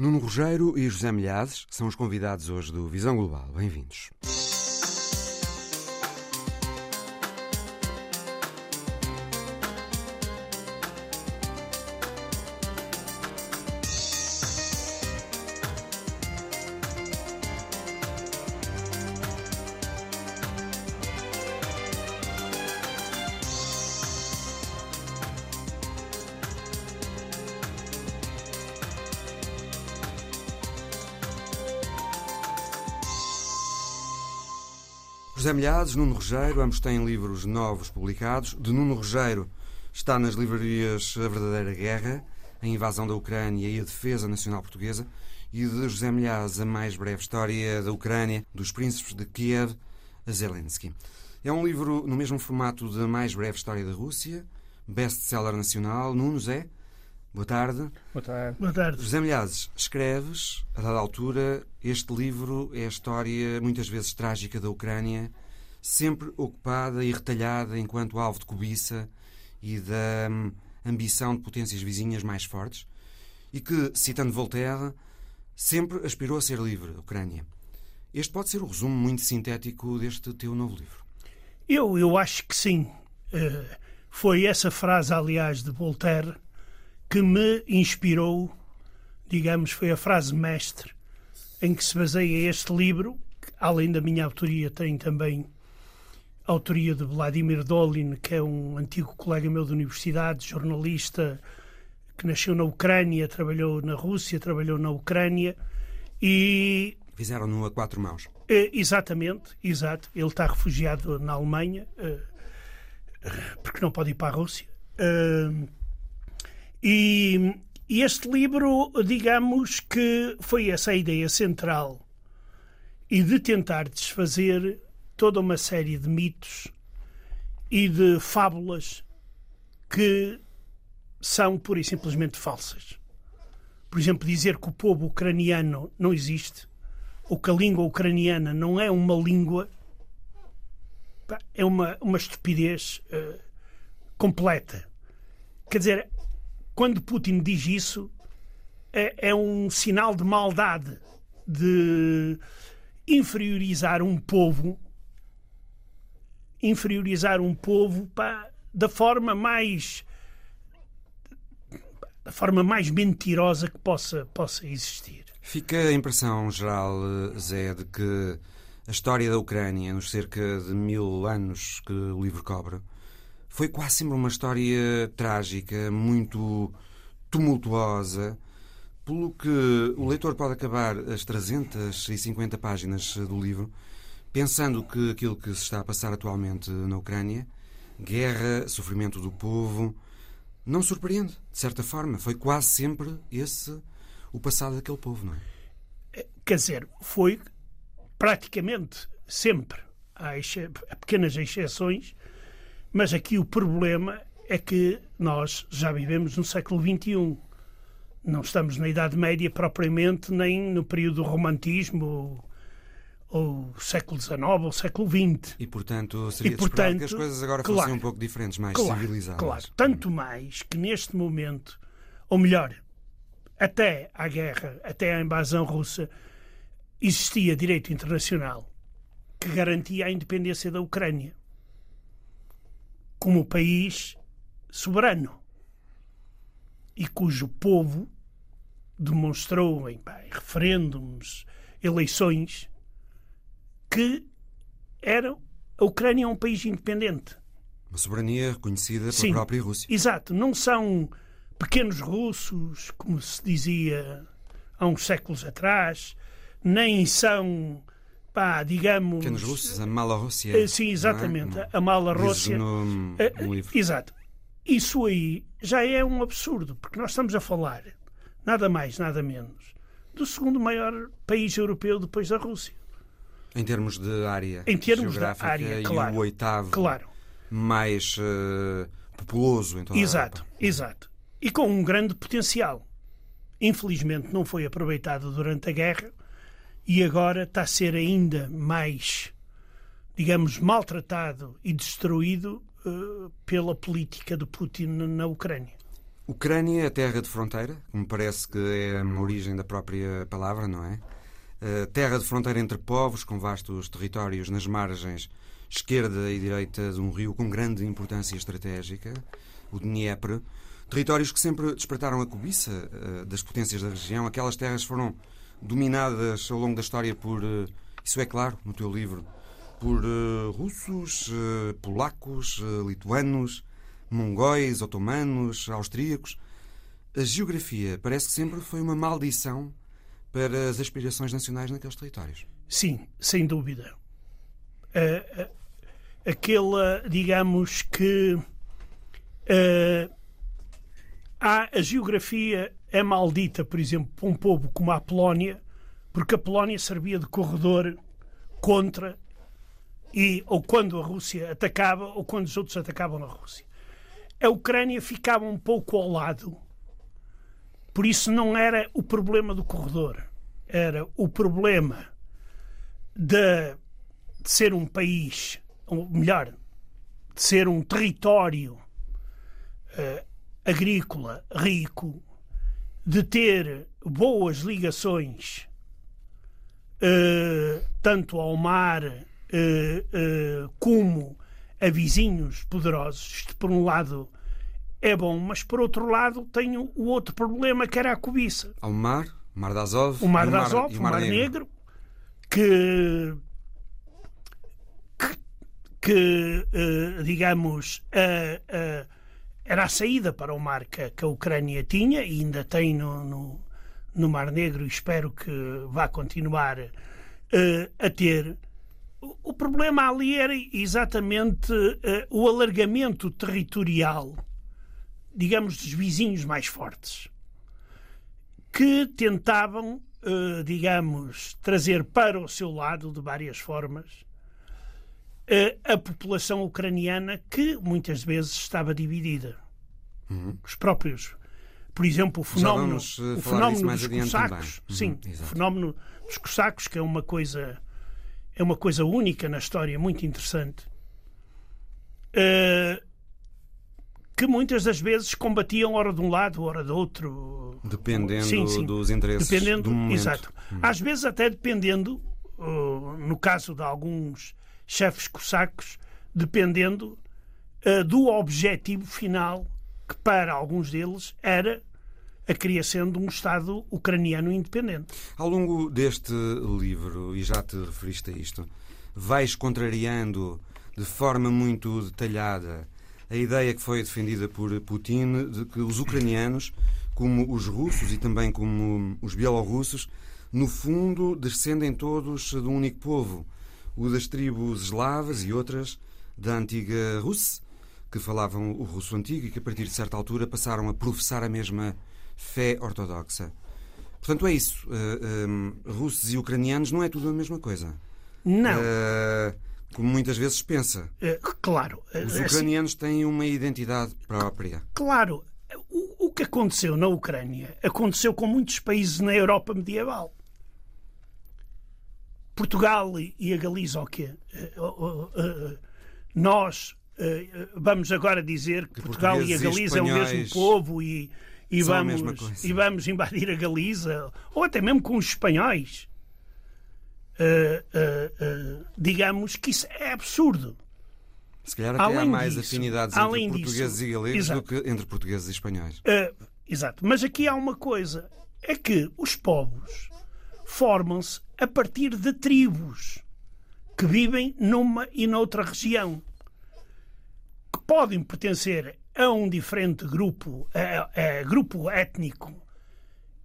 Nuno Rogério e José Milhazes são os convidados hoje do Visão Global. Bem-vindos. José Milhares, Nuno Rogério, ambos têm livros novos publicados. De Nuno Rogério está nas livrarias A Verdadeira Guerra, A Invasão da Ucrânia e a Defesa Nacional Portuguesa. E de José Milhares, A Mais Breve História da Ucrânia, dos Príncipes de Kiev a Zelensky. É um livro no mesmo formato de A Mais Breve História da Rússia, best-seller nacional. Nuno Zé, Boa tarde. Boa tarde. Boa tarde. José Milhazes, escreves, a dada altura, este livro é a história, muitas vezes trágica, da Ucrânia, sempre ocupada e retalhada enquanto alvo de cobiça e da hum, ambição de potências vizinhas mais fortes, e que, citando Voltaire, sempre aspirou a ser livre, Ucrânia. Este pode ser o resumo muito sintético deste teu novo livro. Eu, eu acho que sim. Uh, foi essa frase, aliás, de Voltaire que me inspirou, digamos, foi a frase mestre em que se baseia este livro, que, além da minha autoria, tem também autoria de Vladimir Dolin, que é um antigo colega meu da universidade, jornalista que nasceu na Ucrânia, trabalhou na Rússia, trabalhou na Ucrânia e. Fizeram-no a quatro mãos. É, exatamente, exato. Ele está refugiado na Alemanha, uh, porque não pode ir para a Rússia. Uh, e, e este livro, digamos que foi essa a ideia central e de tentar desfazer toda uma série de mitos e de fábulas que são pura e simplesmente falsas. Por exemplo, dizer que o povo ucraniano não existe, ou que a língua ucraniana não é uma língua, é uma, uma estupidez uh, completa. Quer dizer, quando Putin diz isso, é, é um sinal de maldade, de inferiorizar um povo, inferiorizar um povo pá, da forma mais da forma mais mentirosa que possa, possa existir. Fica a impressão geral, Zé, de que a história da Ucrânia, nos cerca de mil anos que o livro cobre, foi quase sempre uma história trágica, muito tumultuosa, pelo que o leitor pode acabar as 350 páginas do livro pensando que aquilo que se está a passar atualmente na Ucrânia, guerra, sofrimento do povo, não surpreende, de certa forma. Foi quase sempre esse o passado daquele povo, não é? Quer dizer, foi praticamente sempre. Há pequenas exceções, mas aqui o problema é que nós já vivemos no século XXI. Não estamos na Idade Média propriamente, nem no período do romantismo ou, século XIX ou século XX. E, portanto, seria e, portanto, que as coisas agora claro, fossem um pouco diferentes, mais claro, civilizadas. Claro, tanto mais que neste momento, ou melhor, até à guerra, até à invasão russa, existia direito internacional que garantia a independência da Ucrânia como país soberano e cujo povo demonstrou em referêndums, eleições, que era a Ucrânia é um país independente. Uma soberania reconhecida Sim, pela própria Rússia. Exato. Não são pequenos russos, como se dizia há uns séculos atrás, nem são pá, digamos. Pequenos russos, a mala Rússia. Eh, sim, exatamente. É? A mala Rússia. No, no livro. Exato. Isso aí já é um absurdo, porque nós estamos a falar, nada mais, nada menos, do segundo maior país europeu depois da Rússia. Em termos de área em termos geográfica de área, e claro, o oitavo claro. mais uh, populoso em toda exato, a. Exato, e com um grande potencial. Infelizmente não foi aproveitado durante a guerra e agora está a ser ainda mais, digamos, maltratado e destruído uh, pela política de Putin na Ucrânia. Ucrânia é terra de fronteira, como parece que é a origem da própria palavra, não é? Uh, terra de fronteira entre povos, com vastos territórios nas margens esquerda e direita de um rio com grande importância estratégica, o Dnieper. Territórios que sempre despertaram a cobiça uh, das potências da região. Aquelas terras foram dominadas ao longo da história por, uh, isso é claro, no teu livro, por russos, polacos, lituanos, mongóis, otomanos, austríacos. A geografia parece que sempre foi uma maldição para as aspirações nacionais naqueles territórios. Sim, sem dúvida. Uh, aquela, digamos que uh, há, a geografia é maldita, por exemplo, para um povo como a Polónia, porque a Polónia servia de corredor contra e ou quando a Rússia atacava ou quando os outros atacavam na Rússia a Ucrânia ficava um pouco ao lado. Por isso não era o problema do corredor, era o problema de, de ser um país, ou melhor, de ser um território uh, agrícola rico, de ter boas ligações uh, tanto ao mar uh, como a vizinhos poderosos. Isto, por um lado, é bom, mas por outro lado, tenho o outro problema que era a cobiça. Ao mar, Mar de Azov, o Mar de Azov, o Mar, Mar Negro. Negro, que, que, que uh, digamos, uh, uh, era a saída para o mar que, que, a Ucrânia tinha e ainda tem no, no, no Mar Negro e espero que vá continuar a ter o problema ali era exatamente o alargamento territorial, digamos, dos vizinhos mais fortes, que tentavam, uh, digamos, trazer para o seu lado, de várias formas, uh, a população ucraniana que muitas vezes estava dividida. Uhum. Os próprios. Por exemplo, o fenómeno, o fenómeno dos cossacos. Uhum, sim, o fenómeno dos cossacos, que é uma coisa é uma coisa única na história, muito interessante, uh, que muitas das vezes combatiam ora de um lado, ora do outro. Dependendo sim, sim. dos interesses dependendo, do momento. Exato. Hum. Às vezes até dependendo, uh, no caso de alguns chefes cossacos, dependendo uh, do objetivo final, que para alguns deles era a criação de um Estado ucraniano independente. Ao longo deste livro, e já te referiste a isto, vais contrariando de forma muito detalhada a ideia que foi defendida por Putin de que os ucranianos, como os russos e também como os bielorrussos, no fundo descendem todos de um único povo, o das tribos eslavas e outras da antiga Rússia, que falavam o russo antigo e que a partir de certa altura passaram a professar a mesma fé ortodoxa. Portanto, é isso. Uh, russos e ucranianos não é tudo a mesma coisa. Não. Uh, como muitas vezes pensa. Uh, claro. Os assim, ucranianos assim, têm uma identidade própria. Claro. O, o, que aconteceu na Ucrânia aconteceu com muitos países na Europa medieval. Portugal e a Galiza, o quê? nós vamos agora dizer que, que Portugal e a Galiza é o mesmo povo e e vamos, e vamos invadir a Galiza, ou até mesmo com os espanhóis. Uh, uh, digamos que isso é absurdo. Se calhar até além há mais disso, afinidades entre portugueses disso, e galegos exato. do que entre portugueses e espanhóis. exato. Mas aqui há uma coisa: é que os povos formam-se a partir de tribos que vivem numa e noutra região que podem pertencer a um diferente grupo, a, a grupo étnico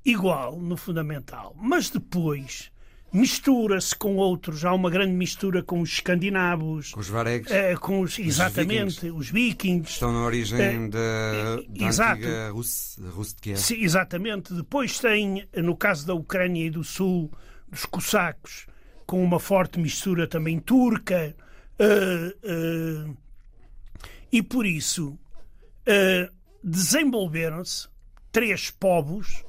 igual no fundamental, mas depois mistura-se com outros. Há uma grande mistura com os escandinavos, com os varegs, eh, com os, exatamente, os vikings. os vikings. Estão na origem eh, da, da exato. antiga Rússia, Rússia de Kiev. Sim, exatamente. Depois tem, no caso da Ucrânia e do Sul, dos cossacos, com uma forte mistura também turca. Uh, e por isso desenvolveram-se três povos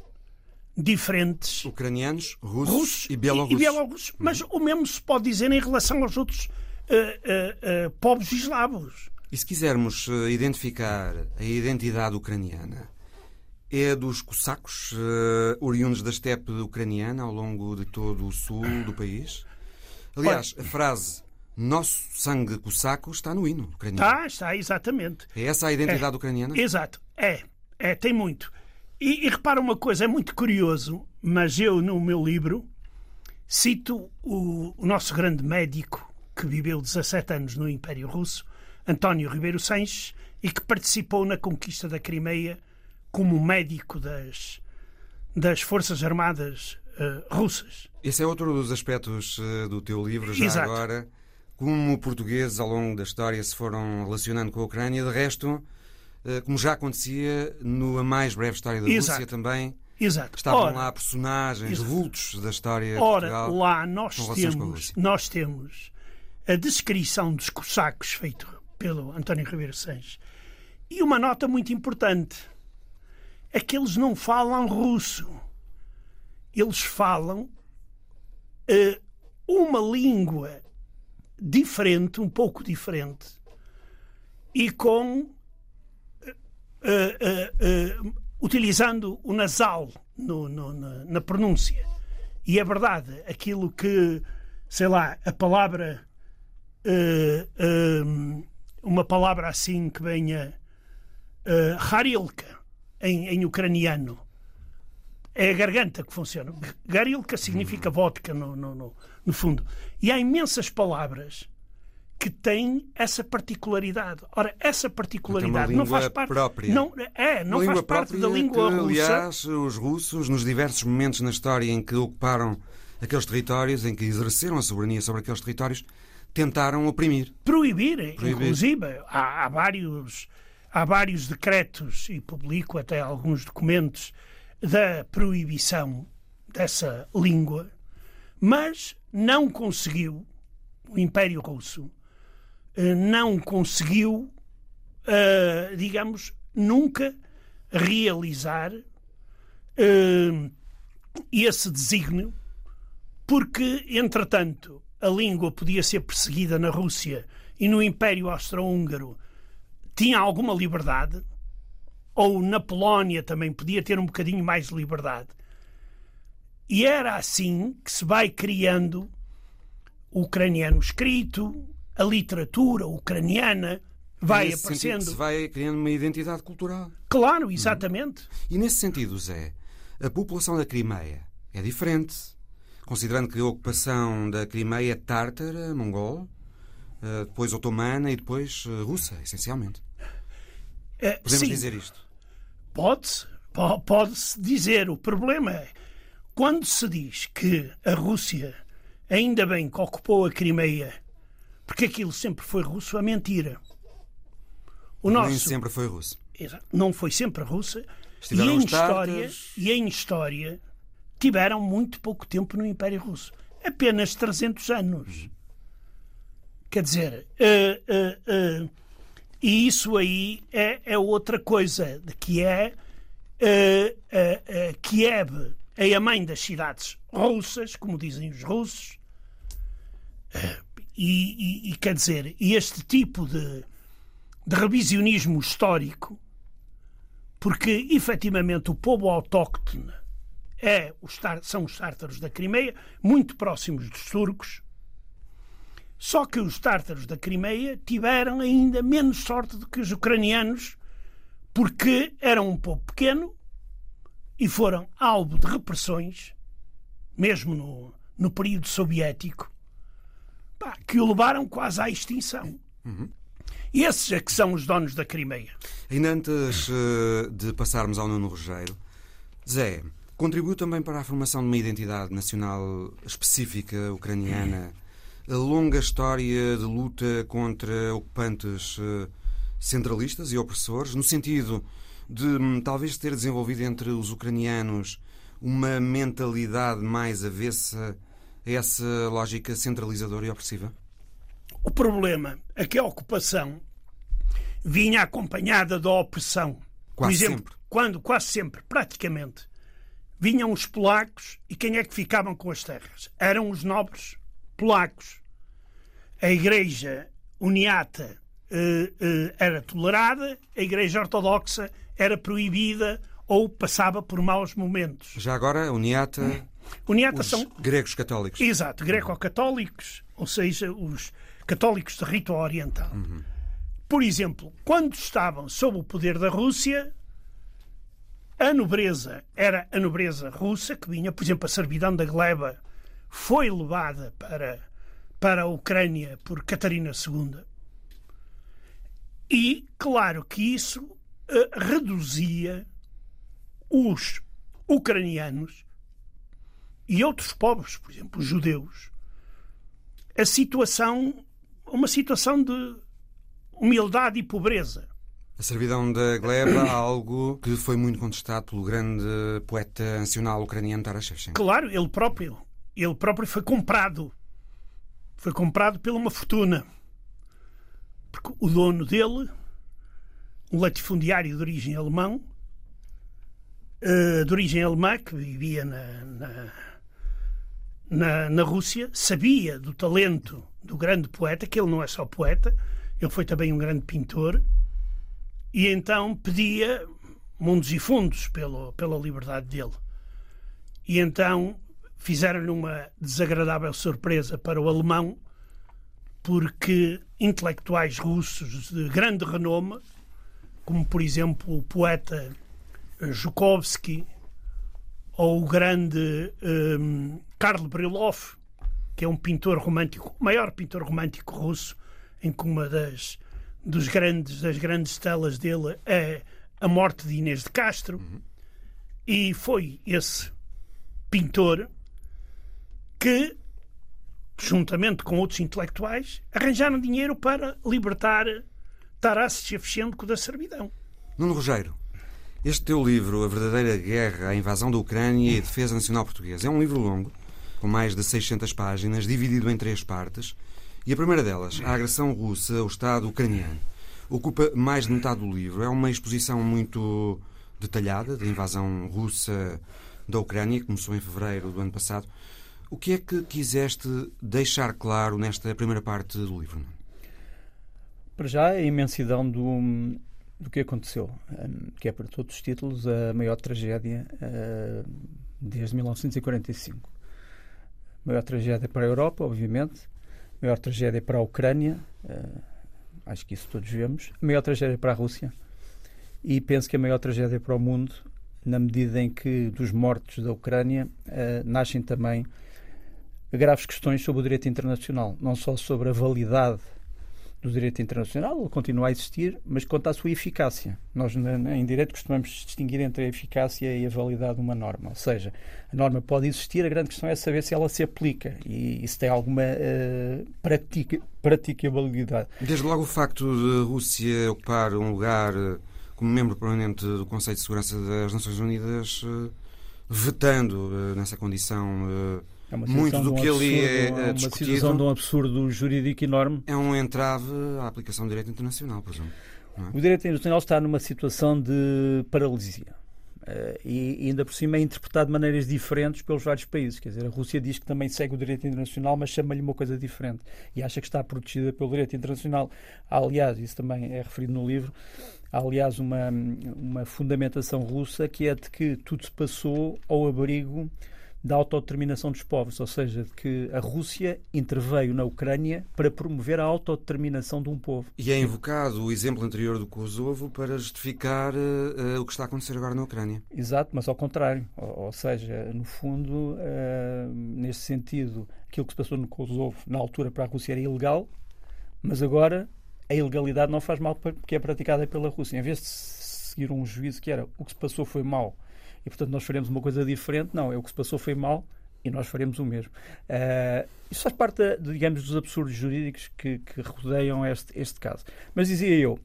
diferentes. Ucranianos, russos, russos e bielorrussos. E, bielorrussos. Uhum. Mas o mesmo se pode dizer em relação aos outros uh, uh, povos eslavos. E se quisermos identificar a identidade ucraniana, é dos cossacos, uh, oriundos da estepe ucraniana ao longo de todo o sul do país. Aliás, a frase nosso sangue cosaco está no hino ucraniano. Está, está, exatamente. É essa a identidade é, ucraniana? Exato, é, é, tem muito. E, e repara uma coisa, é muito curioso, mas eu no meu livro cito o, o nosso grande médico que viveu 17 anos no Império Russo, António Ribeiro Sanches, e que participou na conquista da Crimeia como médico das, das Forças Armadas uh, russas. Esse é outro dos aspectos uh, do teu livro, já Exato. agora. Como portugueses ao longo da história se foram relacionando com a Ucrânia, de resto, como já acontecia no A Mais Breve História da Exato. Rússia também, Exato. Estavam ora, lá personagens, exato. vultos da história. Ora, Portugal, lá nós temos, nós temos a descrição dos cossacos feito pelo António Ribeiro Sanches e uma nota muito importante é que eles não falam russo. Eles falam uh, uma língua diferente, um pouco diferente, e com. Uh, uh, utilizando o nasal no, no, na, na, pronúncia. E é verdade, aquilo que, sei lá, a palavra. uma palavra assim que venha. Uh, Harilka, em, em ucraniano. É a garganta que funciona. Garilka significa vodka, no, no, no, no fundo. E há imensas palavras que têm essa particularidade. Ora, essa particularidade não faz parte própria. Não, é, não faz parte da língua que, russa. Aliás, os russos, nos diversos momentos na história em que ocuparam aqueles territórios, em que exerceram a soberania sobre aqueles territórios, tentaram oprimir. Proibir, Proibir. inclusive. Há, há vários há vários decretos, e publico até alguns documentos, da proibição dessa língua, mas não conseguiu, o Império Russo não conseguiu, uh, digamos, nunca realizar uh, esse desígnio, porque, entretanto, a língua podia ser perseguida na Rússia e no Império Austro-Húngaro tinha alguma liberdade, ou na Polónia também podia ter um bocadinho mais de liberdade. E era assim que se vai criando o ucraniano escrito, a literatura ucraniana vai nesse aparecendo. Se vai criando uma identidade cultural. Claro, exatamente. Hum. E nesse sentido, Zé, a população da Crimeia é diferente, considerando que a ocupação da Crimeia é tártara, mongol, eh, depois otomana e depois eh, russa, essencialmente. É, Podemos sim, dizer isto? Pode-se. Pode-se dizer. O problema é quando se diz que a Rússia, ainda bem que ocupou a Crimeia, porque aquilo sempre foi russo, é mentira. O nosso, Nem sempre foi russo. Não foi sempre russa. E em, história, e em história tiveram muito pouco tempo no Império Russo. Apenas 300 anos. Quer dizer, uh, uh, uh, e isso aí é, é outra coisa, que é Kiev é a mãe das cidades russas, como dizem os russos, e, e, e, quer dizer, este tipo de, de revisionismo histórico, porque efetivamente o povo autóctone é os, são os tártaros da Crimeia, muito próximos dos turcos, só que os tártaros da Crimeia tiveram ainda menos sorte do que os ucranianos, porque eram um povo pequeno e foram alvo de repressões, mesmo no, no período soviético, pá, que o levaram quase à extinção. Uhum. Esses é que são os donos da Crimeia. Ainda antes uh, de passarmos ao Nuno Rogério, Zé, contribuiu também para a formação de uma identidade nacional específica ucraniana a longa história de luta contra ocupantes uh, centralistas e opressores, no sentido de um, talvez ter desenvolvido entre os ucranianos uma mentalidade mais avessa a essa lógica centralizadora e opressiva? O problema é que a ocupação vinha acompanhada da opressão. Quase Por exemplo, sempre. quando, quase sempre, praticamente, vinham os polacos e quem é que ficavam com as terras? Eram os nobres polacos. A Igreja Uniata uh, uh, era tolerada, a Igreja Ortodoxa era proibida ou passava por maus momentos. Já agora, Uniata. Uniata os são. gregos católicos. Exato, greco-católicos, ou seja, os católicos de rito oriental. Por exemplo, quando estavam sob o poder da Rússia, a nobreza era a nobreza russa, que vinha, por exemplo, a servidão da gleba foi levada para, para a Ucrânia por Catarina II. E, claro que isso eh, reduzia os ucranianos e outros povos, por exemplo, os judeus, a situação, uma situação de humildade e pobreza. A servidão da gleba, algo que foi muito contestado pelo grande poeta nacional ucraniano Taras Shevchenko. Claro, ele próprio, ele próprio foi comprado. Foi comprado por uma fortuna. Porque o dono dele, um latifundiário de origem alemão, eh, de origem alemã, que vivia na, na, na, na Rússia, sabia do talento do grande poeta, que ele não é só poeta, ele foi também um grande pintor, e então pedia mundos e fundos pelo, pela liberdade dele. E então fizeram-lhe uma desagradável surpresa para o alemão, porque intelectuais russos de grande renome, como por exemplo o poeta Zhukovsky ou o grande um, Karl Brilov, que é um pintor romântico, o maior pintor romântico russo, em que uma das, dos grandes, das grandes telas dele é a morte de Inês de Castro. E foi esse pintor que, juntamente com outros intelectuais, arranjaram dinheiro para libertar Taras Shevchenko da servidão. Nuno Rogério, este teu livro, A Verdadeira Guerra, a Invasão da Ucrânia e a Defesa Nacional Portuguesa, é um livro longo, com mais de 600 páginas, dividido em três partes. E a primeira delas, a agressão russa ao Estado ucraniano, ocupa mais de metade do livro. É uma exposição muito detalhada da invasão russa da Ucrânia, que começou em fevereiro do ano passado. O que é que quiseste deixar claro nesta primeira parte do livro? Para já, a imensidão do, do que aconteceu, que é para todos os títulos a maior tragédia desde 1945. Maior tragédia para a Europa, obviamente, maior tragédia para a Ucrânia, acho que isso todos vemos, a maior tragédia para a Rússia. E penso que a maior tragédia para o mundo, na medida em que dos mortos da Ucrânia nascem também graves questões sobre o direito internacional, não só sobre a validade do direito internacional, ele continua a existir, mas quanto à sua eficácia. Nós, em direito, costumamos distinguir entre a eficácia e a validade de uma norma. Ou seja, a norma pode existir, a grande questão é saber se ela se aplica e, e se tem alguma uh, pratica, praticabilidade. Desde logo o facto de Rússia ocupar um lugar como membro permanente do Conselho de Segurança das Nações Unidas, uh, vetando nessa condição é muito do que ali é, uma discutido. situação de um absurdo jurídico enorme. É um entrave à aplicação do direito internacional, por exemplo. É? O direito internacional está numa situação de paralisia. Uh, e ainda por cima é interpretado de maneiras diferentes pelos vários países. Quer dizer, a Rússia diz que também segue o direito internacional, mas chama-lhe uma coisa diferente e acha que está protegida pelo direito internacional. Há, aliás, isso também é referido no livro, há, aliás, uma, uma fundamentação russa que é de que tudo se passou ao abrigo da autodeterminação dos povos, ou seja, de que a Rússia interveio na Ucrânia para promover a autodeterminação de um povo. E é invocado o exemplo anterior do Kosovo para justificar uh, uh, o que está a acontecer agora na Ucrânia. Exato, mas ao contrário. Ou, ou seja, no fundo, uh, nesse sentido, aquilo que se passou no Kosovo na altura para a Rússia era ilegal, mas agora a ilegalidade não faz mal porque é praticada pela Rússia. Em vez de seguir um juízo que era o que se passou foi mal e portanto nós faremos uma coisa diferente. Não, é o que se passou foi mal e nós faremos o mesmo. Uh, isso faz parte, digamos, dos absurdos jurídicos que, que rodeiam este, este caso. Mas dizia eu,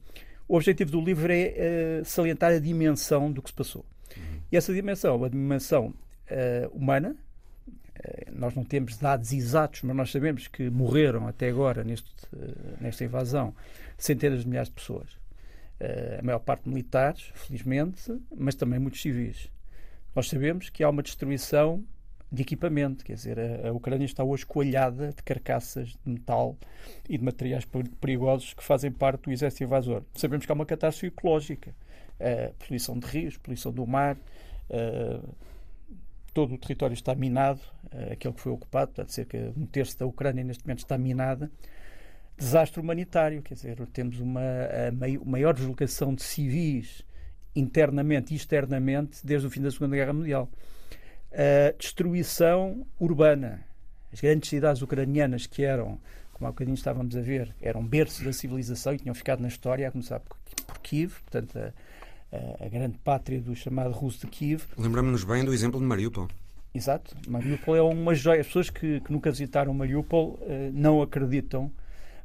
o objetivo do livro é uh, salientar a dimensão do que se passou. Uhum. E essa dimensão, uma dimensão uh, humana, nós não temos dados exatos, mas nós sabemos que morreram até agora neste, nesta invasão centenas de milhares de pessoas. a maior parte militares, felizmente, mas também muitos civis. Nós sabemos que há uma destruição de equipamento, quer dizer, a, a, Ucrânia está hoje coalhada de carcaças de metal e de materiais perigosos que fazem parte do exército invasor. Sabemos que há uma catástrofe ecológica. poluição de rios, poluição do mar, todo o território está minado, aquele que foi ocupado, portanto, cerca de um terço da Ucrânia neste momento está minada. Desastre humanitário, quer dizer, temos uma maior deslocação de civis internamente e externamente desde o fim da Segunda Guerra Mundial. A destruição urbana. As grandes cidades ucranianas que eram, como há bocadinho estávamos a ver, eram berços da civilização e tinham ficado na história, a começar por, por Kiev, portanto, a, a, grande pátria do chamado russo de Kiev. Lembramos-nos bem do exemplo de Mariupol. Exato. Mariupol é uma joia. As pessoas que, que nunca visitaram Mariupol uh, não acreditam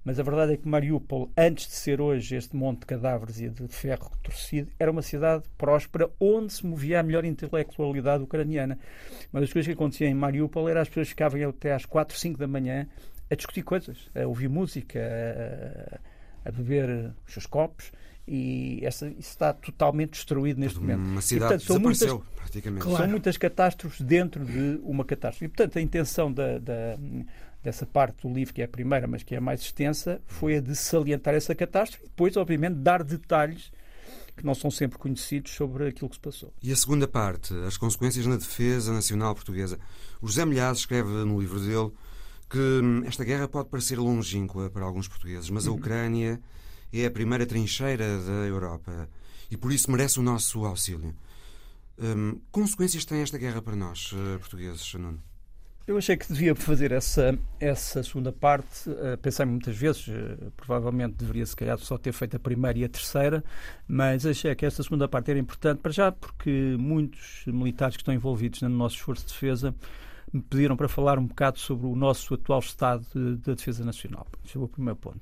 mas a verdade é que Mariupol, antes de ser hoje este monte de cadáveres e de ferro torcido, era uma cidade próspera onde se movia a melhor intelectualidade ucraniana. Uma das coisas que acontecia em Mariupol era as pessoas ficavam até às 4, 5 da manhã a discutir coisas, a ouvir música, a, a beber os seus copos e essa, isso está totalmente destruído neste momento. Uma cidade e, portanto, são muitas, praticamente. Claro. São muitas catástrofes dentro de uma catástrofe. E, portanto, a intenção da, da dessa parte do livro, que é a primeira, mas que é a mais extensa, foi a de salientar essa catástrofe e depois, obviamente, dar detalhes que não são sempre conhecidos sobre aquilo que se passou. E a segunda parte, as consequências na defesa nacional portuguesa. O José Milhazes escreve no livro dele que hum, esta guerra pode parecer longínqua para alguns portugueses, mas a uhum. Ucrânia é a primeira trincheira da Europa e por isso merece o nosso auxílio. Hum, consequências tem esta guerra para nós, eh, portugueses, Nuno? Eu achei que devia fazer essa, essa segunda parte. Uh, pensei muitas vezes, uh, provavelmente deveria se calhar só ter feito a primeira e a terceira, mas achei que esta segunda parte era importante para já porque muitos militares que estão envolvidos no nosso esforço de defesa me pediram para falar um bocado sobre o nosso atual estado de, de defesa nacional. Esse é o primeiro ponto.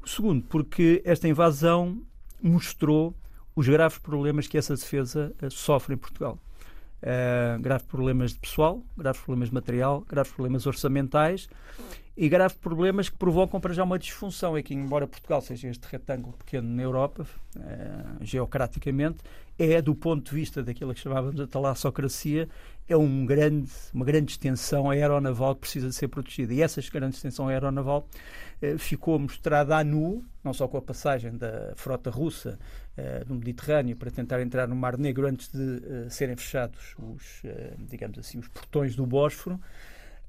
O segundo, porque esta invasão mostrou os graves problemas que essa defesa uh, sofre em Portugal. Uh, graves problemas de pessoal, graves problemas de material, graves problemas orçamentais e graves problemas que provocam para já uma disfunção. Que, embora Portugal seja este retângulo pequeno na Europa, uh, geocraticamente, é, do ponto de vista daquilo que chamávamos de talassocracia, é um grande, uma grande extensão aeronaval que precisa de ser protegida. E essa grande extensão aeronaval uh, ficou mostrada à nu, não só com a passagem da frota russa uh, no Mediterrâneo para tentar entrar no Mar Negro antes de serem fechados os, digamos assim, os portões do Bósforo,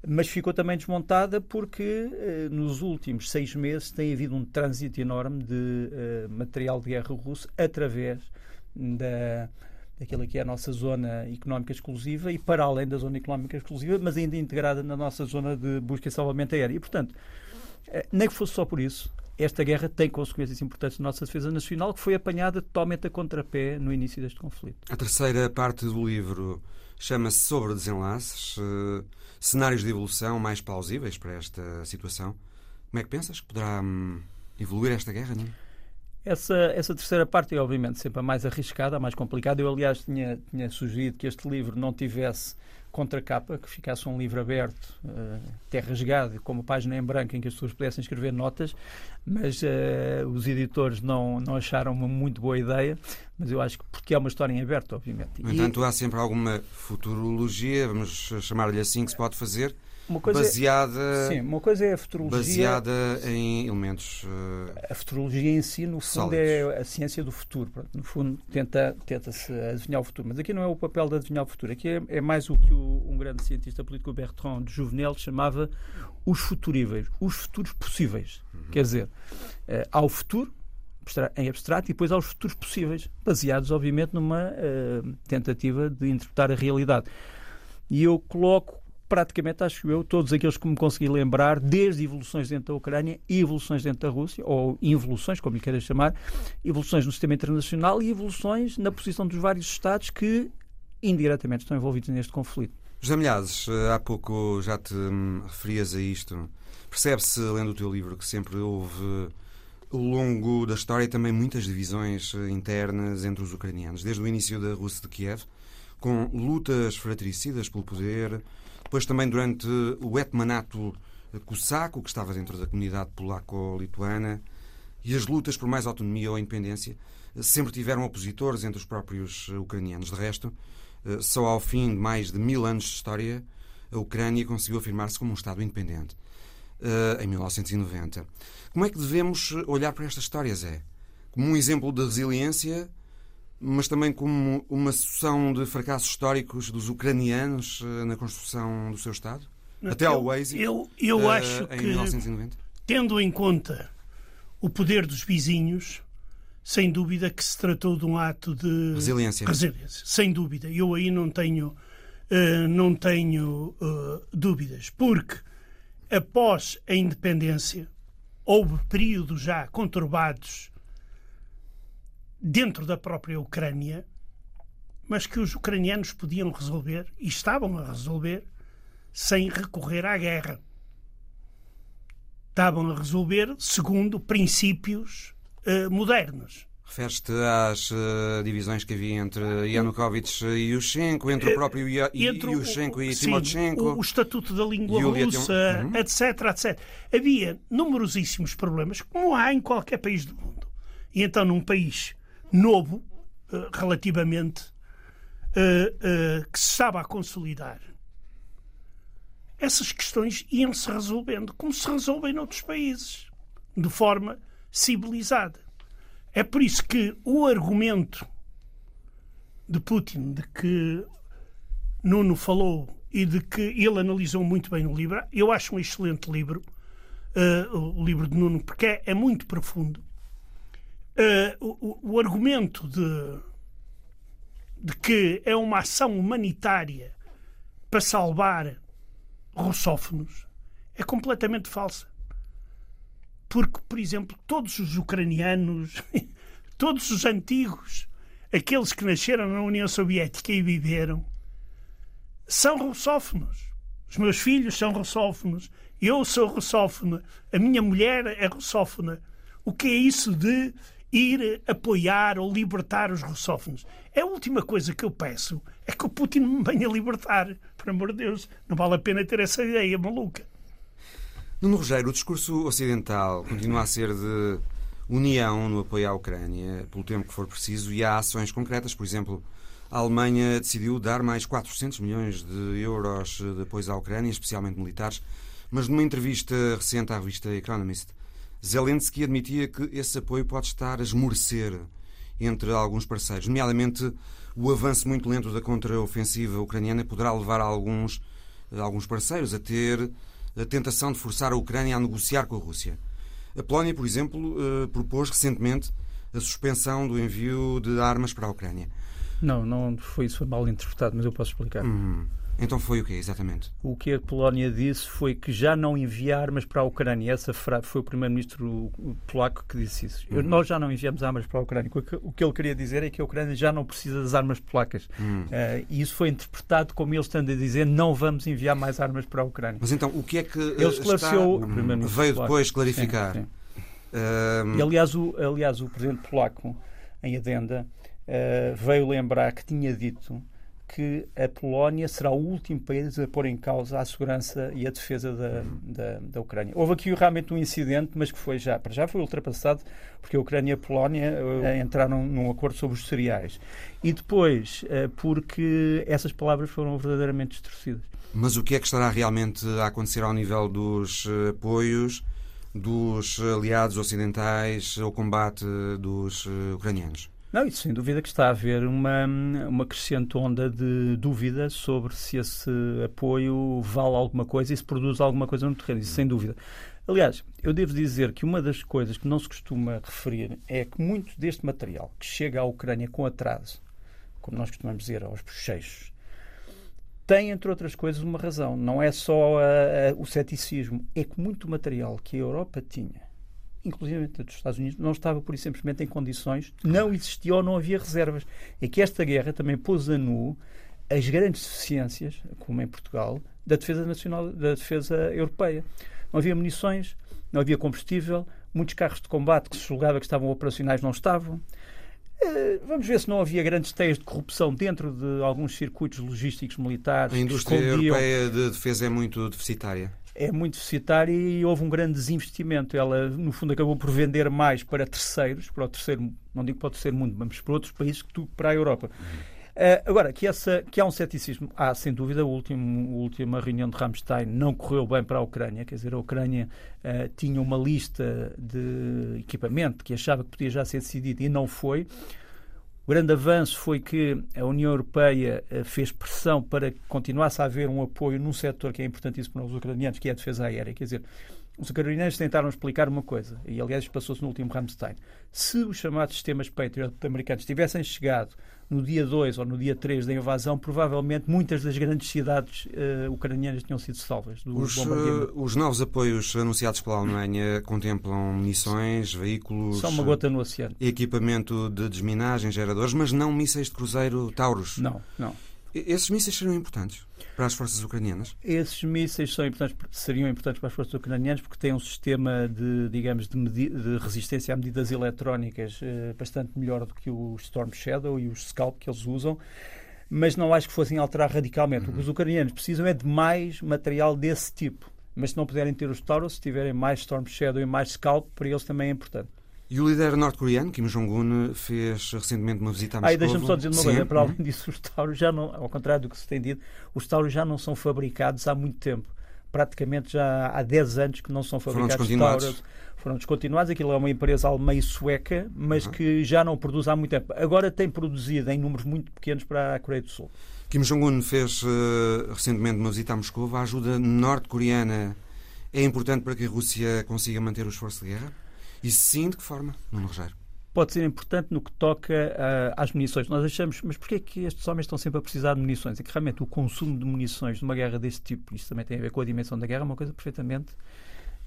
mas ficou também desmontada porque nos últimos seis meses tem havido um trânsito enorme de material de guerra russo através da daquilo que é a nossa zona económica exclusiva e para além da zona económica exclusiva, mas ainda integrada na nossa zona de busca e salvamento aéreo. E, portanto, eh, nem que fosse só por isso, esta guerra tem consequências importantes na nossa defesa nacional, que foi apanhada totalmente a contrapé no início deste conflito. A terceira parte do livro chama-se Sobre Desenlaces, uh, cenários de evolução mais plausíveis para esta situação. Como é que pensas que poderá hum, evoluir esta guerra? Não? Essa, essa terceira parte é, obviamente, sempre a mais arriscada, a mais complicada. Eu, aliás, tinha, tinha sugerido que este livro não tivesse contracapa, que ficasse um livro aberto, uh, até rasgado, com uma página em branco em que as pessoas pudessem escrever notas, mas uh, os editores não, não acharam uma muito boa ideia, mas eu acho que porque é uma história em aberto, obviamente. No entanto, e... há sempre alguma futurologia, vamos chamar-lhe assim, que se pode fazer uma coisa é- baseada, é, sim, uma coisa é a futurologia. Baseada em elementos. Uh, a futurologia em si, no fundo, sólidos. é a ciência do futuro. No fundo, tenta, tenta-se adivinhar o futuro. Mas aqui não é o papel de adivinhar o futuro. Aqui é, é mais o que o, um grande cientista político, Bertrand de Juvenel, chamava os futuríveis, os futuros possíveis. Uhum. Quer dizer, uh, há o futuro, em abstrato e depois aos futuros possíveis, baseados, obviamente, numa uh, tentativa de interpretar a realidade. E eu coloco praticamente, acho eu, todos aqueles que me consegui lembrar, desde evoluções dentro da Ucrânia e evoluções dentro da Rússia, ou involuções, como lhe queiras chamar, evoluções no sistema internacional e evoluções na posição dos vários Estados que indiretamente estão envolvidos neste conflito. José Milhazes, eh, há pouco já te hum, referias a isto. Percebe-se, lendo o teu livro, que sempre houve, ao longo da história, também muitas divisões eh, internas entre os ucranianos, desde o início da Rússia de Kiev, com lutas fratricidas pelo poder, depois também durante o etmanato cossaco, que estava dentro da comunidade polaco-lituana, e as lutas por mais autonomia ou independência sempre tiveram opositores entre os próprios ucranianos. De resto, só ao fim de mais de mil anos de história, a Ucrânia conseguiu afirmar-se como um Estado independente, em 1990. Como é que devemos olhar para esta história, Zé? Como um exemplo de resiliência mas também como uma sucessão de fracassos históricos dos ucranianos uh, na construção do seu Estado? Até eu, ao êxito? Eu, eu uh, acho que, 1990? tendo em conta o poder dos vizinhos, sem dúvida que se tratou de um ato de resiliência. resiliência sem dúvida. Eu aí não tenho, uh, não tenho uh, dúvidas, porque após a independência houve períodos já conturbados dentro da própria Ucrânia, mas que os ucranianos podiam resolver e estavam a resolver sem recorrer à guerra. Estavam a resolver segundo princípios uh, modernos. Refere-te às uh, divisões que havia entre Yanukovych e Yushchenko, entre o próprio entre Yushchenko o, e Timoshenko. O, o, Estatuto da Língua Russa, uhum. etc, etc. Havia numerosíssimos problemas, como há em qualquer país do mundo. E então, num país novo, uh, relativamente, uh, que se estava a consolidar, essas questões iam-se resolvendo, como se resolvem noutros países, de forma civilizada. É por isso que o argumento de Putin, de que Nuno falou e de que ele analisou muito bem no livro, eu acho um excelente livro, uh, o livro de Nuno, porque é, é muito profundo. Uh, o, o, argumento de, de que é uma ação humanitária para salvar russófonos é completamente falsa. Porque, por exemplo, todos os ucranianos, todos os antigos, aqueles que nasceram na União Soviética e viveram, são russófonos. Os meus filhos são russófonos. Eu sou russófona. A minha mulher é russófona. O que é isso de ir apoiar ou libertar os russófonos? A última coisa que eu peço é que o Putin me venha libertar. Por amor de Deus, não vale a pena ter essa ideia maluca. Nuno Rogério, o discurso ocidental continua a ser de união no apoio à Ucrânia, pelo tempo que for preciso, e há ações concretas. Por exemplo, a Alemanha decidiu dar mais 400 milhões de euros de apoio à Ucrânia, especialmente militares. Mas numa entrevista recente à revista Economist, Zelensky admitia que esse apoio pode estar a esmorecer entre alguns parceiros, nomeadamente o avanço muito lento da contraofensiva ucraniana poderá levar alguns, alguns parceiros a ter a tentação de forçar a Ucrânia a negociar com a Rússia. A Polónia, por exemplo, eh, propôs recentemente a suspensão do envio de armas para a Ucrânia. Não, não foi isso foi mal interpretado, mas eu posso explicar. Hum. Então foi o quê, exatamente? O que a Polónia disse foi que já não envia armas para a Ucrânia. Essa frase foi o primeiro-ministro polaco que disse isso. Uhum. Nós já não enviamos armas para a Ucrânia. O que ele queria dizer é que a Ucrânia já não precisa das armas polacas. Uhum. Uh, e isso foi interpretado como ele estando a dizer não vamos enviar mais armas para a Ucrânia. Mas então, o que é que ele esclareceu, está... Hum, veio depois clarificar? Sim, sim. Uh... E, aliás, o, aliás, o presidente polaco, em adenda, uh, veio lembrar que tinha dito que a Polónia será o último país a pôr em causa a segurança e a defesa da, da, da, Ucrânia. Houve aqui realmente um incidente, mas que foi já, para já foi ultrapassado, porque a Ucrânia e a Polónia uh, entraram num acordo sobre os cereais. E depois, uh, porque essas palavras foram verdadeiramente distorcidas. Mas o que é que estará realmente a acontecer ao nível dos uh, apoios dos aliados ocidentais ao combate dos ucranianos? Não, isso sem dúvida que está a haver uma, uma crescente onda de dúvida sobre se esse apoio vale alguma coisa e se produz alguma coisa no terreno, isso sem dúvida. Aliás, eu devo dizer que uma das coisas que não se costuma referir é que muito deste material que chega à Ucrânia com atraso, como nós costumamos dizer, aos bochechos, tem, entre outras coisas, uma razão. Não é só a, a, o ceticismo, é que muito material que a Europa tinha inclusive dos Estados Unidos, não estava por simplesmente em condições, não existia ou não havia reservas. É que esta guerra também pôs a nu as grandes deficiências, como em Portugal, da defesa nacional, da defesa europeia. Não havia munições, não havia combustível, muitos carros de combate que se julgava que estavam operacionais não estavam. Eh, vamos ver se não havia grandes teias de corrupção dentro de alguns circuitos logísticos militares. A indústria europeia de defesa é muito deficitária é muito deficitária e houve um grande desinvestimento. Ela, no fundo, acabou por vender mais para terceiros, para o terceiro, não digo para o terceiro mundo, mas para outros países que para a Europa. Uh, agora, que, essa, que há um ceticismo, há sem dúvida. A última, última reunião de Ramstein não correu bem para a Ucrânia, quer dizer, a Ucrânia uh, tinha uma lista de equipamento que achava que podia já ser decidido e não foi. O grande avanço foi que a União Europeia eh, fez pressão para que continuasse a haver um apoio num setor que é importantíssimo para os ucranianos, que é a defesa aérea. Quer dizer, os ucranianos tentaram explicar uma coisa, e aliás passou-se no último Ramstein. Se os chamados sistemas Patriot americanos tivessem chegado no dia 2 ou no dia 3 da invasão, provavelmente muitas das grandes cidades uh, ucranianas tinham sido salvas os, uh, os novos apoios anunciados pela Alemanha contemplam munições, veículos... São uma gota no oceano. Equipamento de desminagem, geradores, mas não mísseis de cruzeiro Taurus. Não, não. Esses mísseis seriam importantes para as forças ucranianas? Esses mísseis são importantes, seriam importantes para as forças ucranianas porque têm um sistema de, digamos, de, de resistência a medidas eletrónicas eh, bastante melhor do que o Storm Shadow e os Scalp que eles usam, mas não acho que fossem alterar radicalmente. Uhum. O que os uhum. ucranianos precisam é de mais material desse tipo. Mas se não puderem ter os Taurus, se tiverem mais Storm Shadow e mais Scalp, para eles também é importante. E o líder norte-coreano, Kim Jong-un, fez recentemente uma visita a Moscou. Ah, deixa-me só dizer uma coisa. Para além disso, os Tauros já não, ao contrário do que se tem dito, os Tauros já não são fabricados há muito tempo. Praticamente já há 10 anos que não são fabricados foram descontinuados. Tauros. Foram descontinuados. Aquilo é uma empresa alemã e sueca, mas uhum. que já não produz há muito tempo. Agora tem produzido em números muito pequenos para a Coreia do Sul. Kim Jong-un fez uh, recentemente uma visita a Moscou. A ajuda norte-coreana é importante para que a Rússia consiga manter o esforço de guerra? E sim, de que forma, Nuno Rogério? Pode ser importante no que toca uh, às munições. Nós achamos, mas porquê é que estes homens estão sempre a precisar de munições? É que realmente o consumo de munições numa guerra deste tipo, isto também tem a ver com a dimensão da guerra, é uma coisa perfeitamente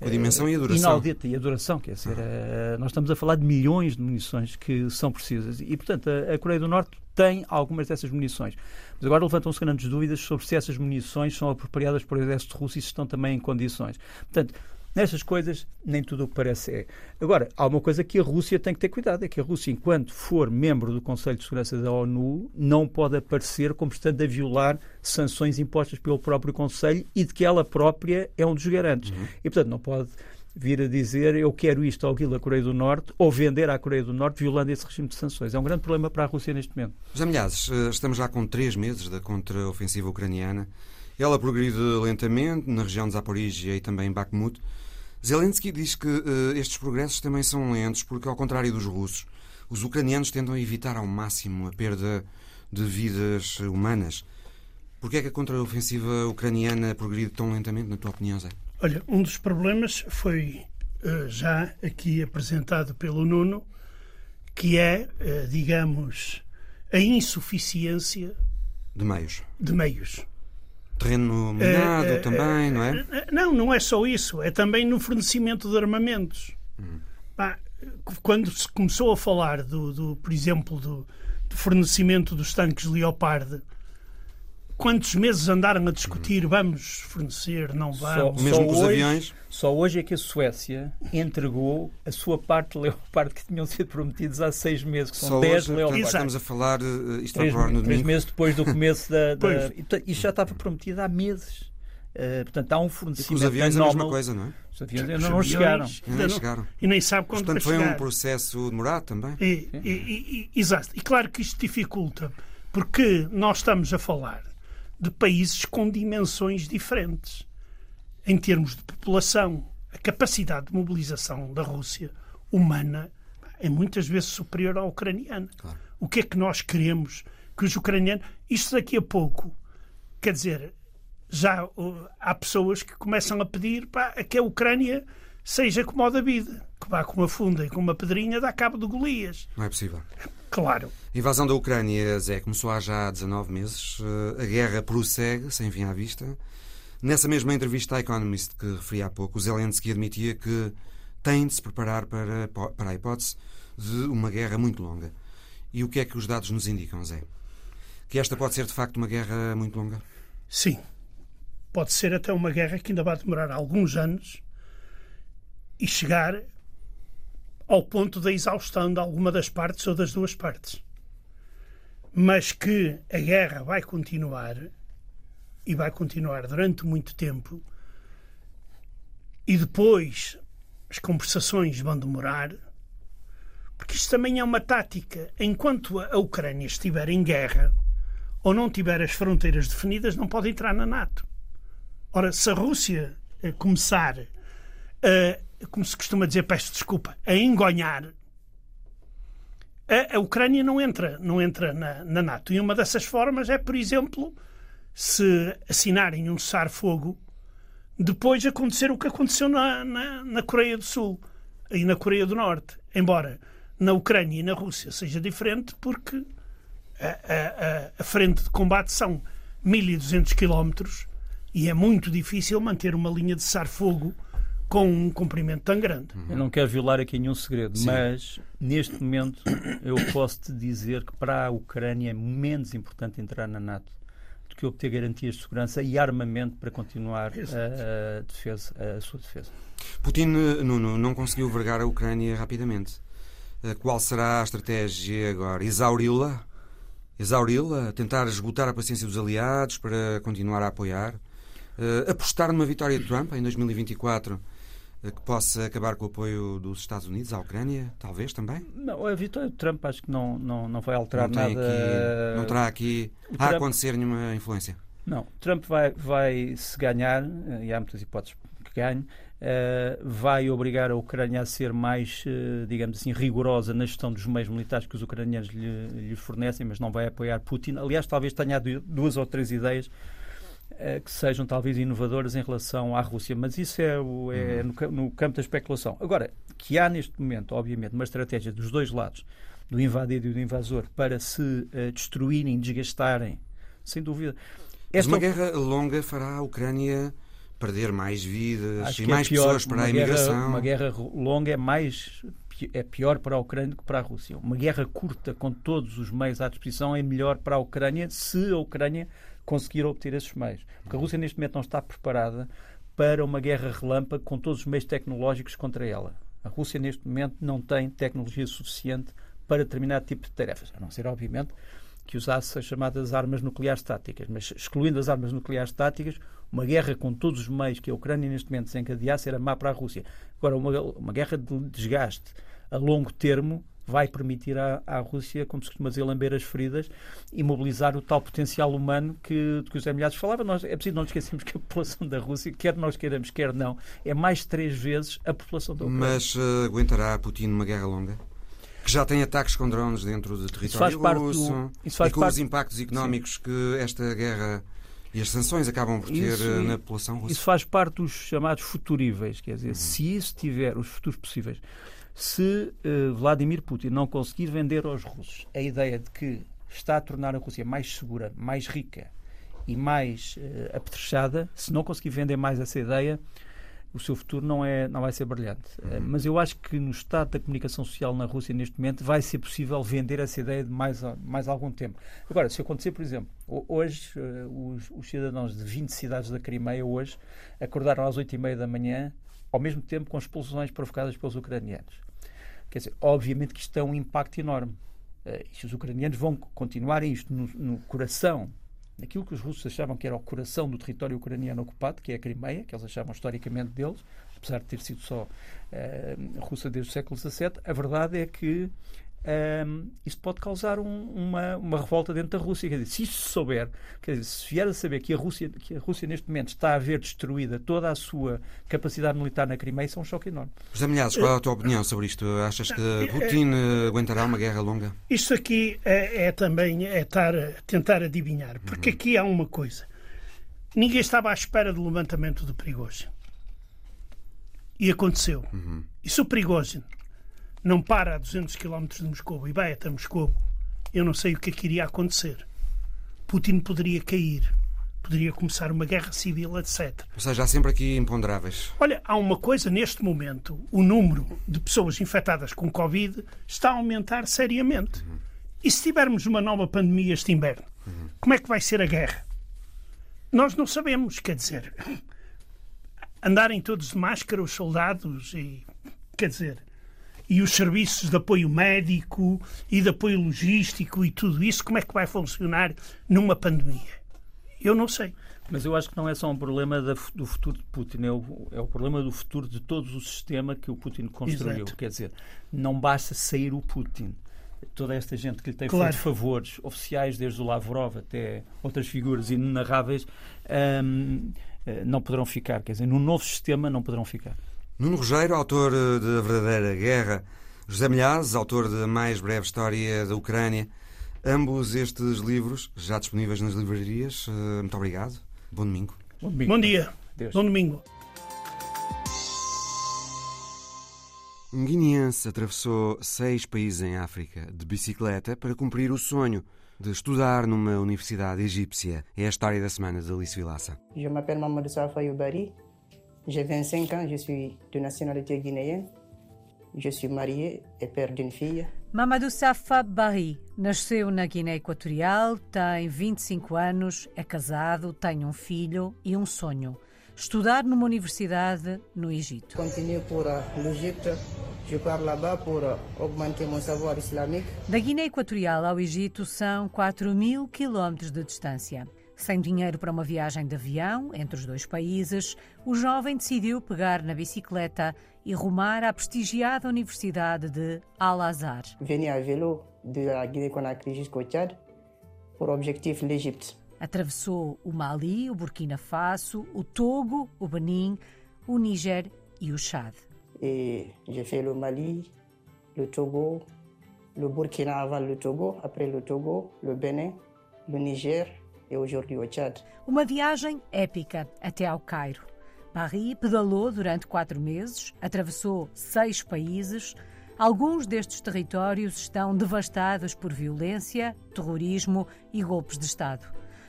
a dimensão e a duração. Inaudita e a duração, quer dizer, uh, nós estamos a falar de milhões de munições que são precisas. E, portanto, a, Coreia do Norte tem algumas dessas munições. Mas agora levantam-se grandes dúvidas sobre se essas munições são apropriadas para o exército russo e se estão também em condições. Portanto, Nestas coisas, nem tudo o que parece é. Agora, há uma coisa que a Rússia tem que ter cuidado: é que a Rússia, enquanto for membro do Conselho de Segurança da ONU, não pode aparecer como estando a violar sanções impostas pelo próprio Conselho e de que ela própria é um dos garantes. Uhum. E, portanto, não pode vir a dizer eu quero isto ou aquilo à Coreia do Norte ou vender à Coreia do Norte violando esse regime de sanções. É um grande problema para a Rússia neste momento. José Milhazes, eh, estamos já com três meses da contra-ofensiva ucraniana. Ela progride lentamente na região de Zaporizhia e também em Bakhmut. Zelensky diz que uh, estes progressos também são lentos porque, ao contrário dos russos, os ucranianos tentam evitar ao máximo a perda de vidas humanas. Por que é que a contraofensiva ucraniana progride tão lentamente, na tua opinião, Zé? Olha, um dos problemas foi uh, já aqui apresentado pelo Nuno, que é, uh, digamos, a insuficiência de meios. De meios terreno minado é, também, não é? Não, não é só isso. É também no fornecimento de armamentos. Hum. quando se começou a falar, do, do por exemplo, do, do, fornecimento dos tanques Leopard, quantos meses andaram a discutir vamos fornecer, não vamos? Só, Mesmo com os hoje, aviões? Só hoje é que a Suécia entregou a sua parte de Leopard que tinham sido prometidos há seis meses, que são só 10 hoje, Leopard. Estamos a falar, uh, isto três, vai no Três meses depois do começo da... da isto já estava prometido há meses. Uh, portanto, há um fornecimento. E os aviões é a mesma coisa, não é? Os aviões ainda não, chegaram. Ainda não chegaram. E nem sabe quando Portanto, foi chegar. um processo demorado também. E, e, e, exato. E claro que isto dificulta, porque nós estamos a falar de países com dimensões diferentes em termos de população a capacidade de mobilização da Rússia humana é muitas vezes superior à ucraniana. Claro. O que é que nós queremos que os ucranianos. Isto daqui a pouco, quer dizer, já há pessoas que começam a pedir pá, que a Ucrânia seja como o David, que vá com uma funda e com uma pedrinha dá cabo de Golias. Não é possível. Claro. A invasão da Ucrânia, Zé, começou há já 19 meses. Uh, a guerra prossegue, sem fim à vista. Nessa mesma entrevista à Economist que referi há pouco, o Zelensky admitia que tem de se preparar para, para a hipótese de uma guerra muito longa. E o que é que os dados nos indicam, Zé? Que esta pode ser de facto uma guerra muito longa? Sim. Pode ser até uma guerra que ainda vai demorar alguns anos e chegar ao ponto da exaustão de alguma das partes ou das duas partes. Mas que a guerra vai continuar e vai continuar durante muito tempo, e depois as conversações vão demorar, porque isto também é uma tática. Enquanto a Ucrânia estiver em guerra ou não tiver as fronteiras definidas, não pode entrar na NATO. Ora, se a Rússia eh, começar a, como se costuma dizer, peço desculpa, a engonhar, a, a Ucrânia não entra, não entra na, na, NATO. E uma dessas formas é, por exemplo, se assinarem um cessar-fogo, depois acontecer o que aconteceu na, na, na Coreia do Sul e na Coreia do Norte. Embora na Ucrânia e na Rússia seja diferente, porque a, a, a frente de combate são 1.200 quilómetros e é muito difícil manter uma linha de cessar-fogo com um comprimento tão grande. Eu não quero violar aqui nenhum segredo, Sim. mas neste momento eu posso te dizer que para a Ucrânia é menos importante entrar na NATO do que obter garantias de segurança e armamento para continuar a, a, defesa, a sua defesa. Putin Nuno, não conseguiu vergar a Ucrânia rapidamente. Eh, qual será a estratégia agora? Exauri-la? Exauri-la? Tentar esgotar a paciência dos aliados para continuar a apoiar? Uh, apostar numa vitória de Trump em 2024 que possa acabar com o apoio dos Estados Unidos à Ucrânia, talvez também? Não, a vitória de Trump acho que não, não, não vai alterar não nada. Aqui, não terá aqui a Trump... acontecer nenhuma influência? Não, Trump vai, vai se ganhar, e há muitas hipóteses que ganhe, uh, vai obrigar a Ucrânia a ser mais, uh, digamos assim, rigorosa na gestão dos meios militares que os ucranianos lhe, lhe fornecem, mas não vai apoiar Putin. Aliás, talvez tenha duas ou três ideias eh, que sejam talvez inovadoras em relação à Rússia, mas isso é, o, é uhum. no, no, campo da especulação. Agora, que há neste momento, obviamente, uma estratégia dos dois lados, do invadido e do invasor, para se uh, destruírem, desgastarem, sem dúvida. Mas uma guerra longa fará a Ucrânia perder mais vidas Acho e é mais é pior, pessoas para a imigração. Guerra, uma guerra longa é mais é pior para a Ucrânia do que para a Rússia. Uma guerra curta, com todos os meios à disposição, é melhor para a Ucrânia se a Ucrânia conseguir obter esses meios. Porque a Rússia, neste momento, não está preparada para uma guerra relâmpago com todos os meios tecnológicos contra ela. A Rússia, neste momento, não tem tecnologia suficiente para determinado tipo de tarefas, a não ser, obviamente, que usasse as chamadas armas nucleares táticas. Mas, excluindo as armas nucleares táticas, uma guerra com todos os meios que a Ucrânia, neste momento, desencadeasse era má para a Rússia. Agora, uma, uma guerra de desgaste a longo termo vai permitir à, à, Rússia, como se costuma dizer, lamber as feridas e mobilizar o tal potencial humano que, que os Emilhados falava. Nós, é preciso não esquecermos que a população da Rússia, quer nós queiramos, quer não, é mais de três vezes a população da Ucrânia. Mas uh, aguentará Putin uma guerra longa? Que já tem ataques com drones dentro do território russo do, e com parte... os impactos económicos Sim. que esta guerra e as sanções acabam por ter isso, eh, na população russa. Isso faz parte dos chamados futuríveis, quer dizer, uhum. se isso tiver os futuros possíveis se uh, Vladimir Putin não conseguir vender aos russos a ideia de que está a tornar a Rússia mais segura, mais rica e mais uh, apetrechada, se não conseguir vender mais essa ideia, o seu futuro não, é, não vai ser brilhante. Uhum. Uh, mas eu acho que no estado da comunicação social na Rússia neste momento vai ser possível vender essa ideia de mais, mais algum tempo. Agora, se acontecer, por exemplo, hoje uh, os, os, cidadãos de 20 cidades da Crimeia hoje acordaram às 8 e meia da manhã ao mesmo tempo com expulsões provocadas pelos ucranianos. Quer dizer, obviamente que isto tem um impacto enorme. Uh, os ucranianos vão continuar isto no, no, coração, naquilo que os russos achavam que era o coração do território ucraniano ocupado, que é a Crimeia, que eles achavam historicamente deles, apesar de ter sido só uh, russa desde o século XVII, a verdade é que um, isto pode causar um, uma, uma revolta dentro da Rússia. Quer dizer, se isto se souber, quer dizer, se vier a saber que a, Rússia, que a Rússia neste momento está a ver destruída toda a sua capacidade militar na Crimeia, isso é um choque enorme. José Milhares, qual é a tua opinião sobre isto? Achas que Putin eh, aguentará uma guerra longa? Isto aqui é, é também é tar, tentar adivinhar, porque uhum. aqui há uma coisa. Ninguém estava à espera do levantamento de Prigozhin. E aconteceu. Uhum. E se o Prigozhin não para a 200 km de Moscou e vai até Moscou, eu não sei o que é que iria acontecer. Putin poderia cair, poderia começar uma guerra civil, etc. Ou seja, há sempre aqui imponderáveis. Olha, há uma coisa neste momento: o número de pessoas infectadas com Covid está a aumentar seriamente. Uhum. E se tivermos uma nova pandemia este inverno, uhum. como é que vai ser a guerra? Nós não sabemos, quer dizer, andarem todos de máscara os soldados e, quer dizer, e os serviços de apoio médico e de apoio logístico e tudo isso, como é que vai funcionar numa pandemia? Eu não sei. Mas eu acho que não é só um problema do futuro de Putin, é o, é o problema do futuro de todo o sistema que o Putin construiu. Exato. Quer dizer, não basta sair o Putin. Toda esta gente que lhe tem claro. feito favores oficiais, desde o Lavrov até outras figuras inenarráveis, hum, eh, não poderão ficar. Quer dizer, no novo sistema não poderão ficar. Nuno Rogério, autor de A Verdadeira Guerra, José Milhazes, autor da mais breve história da Ucrânia. Ambos estes livros já disponíveis nas livrarias. Eh, muito obrigado. Bom domingo. Bom, domingo. Bom dia. Deus. Bom domingo. Um guineense atravessou seis países em África de bicicleta para cumprir o sonho de estudar numa universidade egípcia. É a história da semana de Alice Vilaça. Je m'appelle Mamadou Safa Youbari. J'ai 25 ans, je suis de nationalité guinéenne. Je suis marié et père d'une fille. Mamadou Safa Bari nasceu na Guiné Equatorial, tem 25 anos, é casado, tem um filho e um sonho estudar numa universidade no Egito. Continuo por l'Égypte. Je pars là-bas pour augmenter mon savoir islamique. Da Guiné Equatorial ao Egito são 4 mil quilómetros de distância. Sem dinheiro para uma viagem de avião entre os dois países, o jovem decidiu pegar na bicicleta e rumar à prestigiada Universidade de Al-Azhar. Veni a vélo de la Guinée-Conakry jusqu'au Tchad pour objectif l'Égypte. Atravessou o Mali, o Burkina Faso, o Togo, o Benin, o Níger e o Chad. Et j'ai fait le Mali, le Togo, le Burkina avant le Togo, après le Togo, le Benin, le Niger Uma viagem épica até ao Cairo. Barry pedalou durante quatro meses, atravessou seis países. Alguns destes territórios estão devastados por violência, terrorismo e golpes de Estado.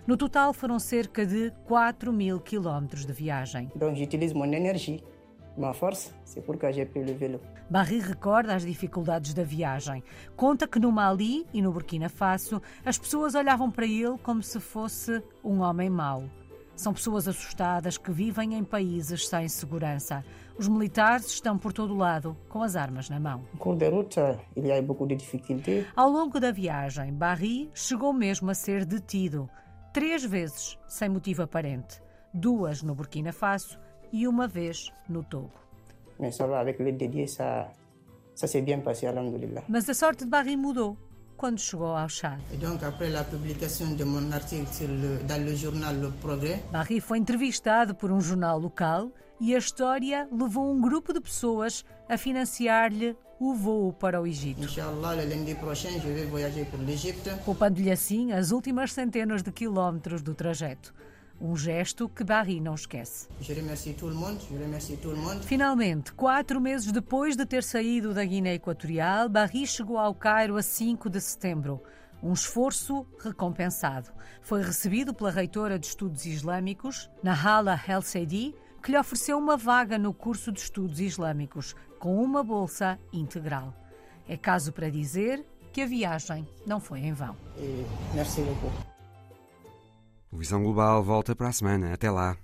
No total foram cerca de 4 mil quilómetros de viagem. Então, j'utilise mon énergie, ma force, c'est pourquoi j'ai pris le vélo. Barry recorda as dificuldades da viagem. Conta que no Mali e no Burkina Faso as pessoas olhavam para ele como se fosse um homem mau. São pessoas assustadas que vivem em países sem segurança. Os militares estão por todo lado, com as armas na mão. Ao longo da viagem, Barry chegou mesmo a ser detido três vezes sem motivo aparente, duas no Burkina Faso e uma vez no Togo. Mas a sorte de Barry mudou quando chegou ao Chad. Barry foi entrevistado por um jornal local e a história levou um grupo de pessoas a financiar-lhe o voo para o Egito. Poupando-lhe assim as últimas centenas de quilómetros do trajeto. Um gesto que Barry não esquece. Finalmente, quatro meses depois de ter saído da Guiné Equatorial, Barry chegou ao Cairo a 5 de setembro. Um esforço recompensado. Foi recebido pela reitora de Estudos Islâmicos, Nahala El Sedi, que lhe ofereceu uma vaga no curso de Estudos Islâmicos, com uma bolsa integral. É caso para dizer que a viagem não foi em vão. Merci beaucoup. O Visão Global volta para a semana. Até lá.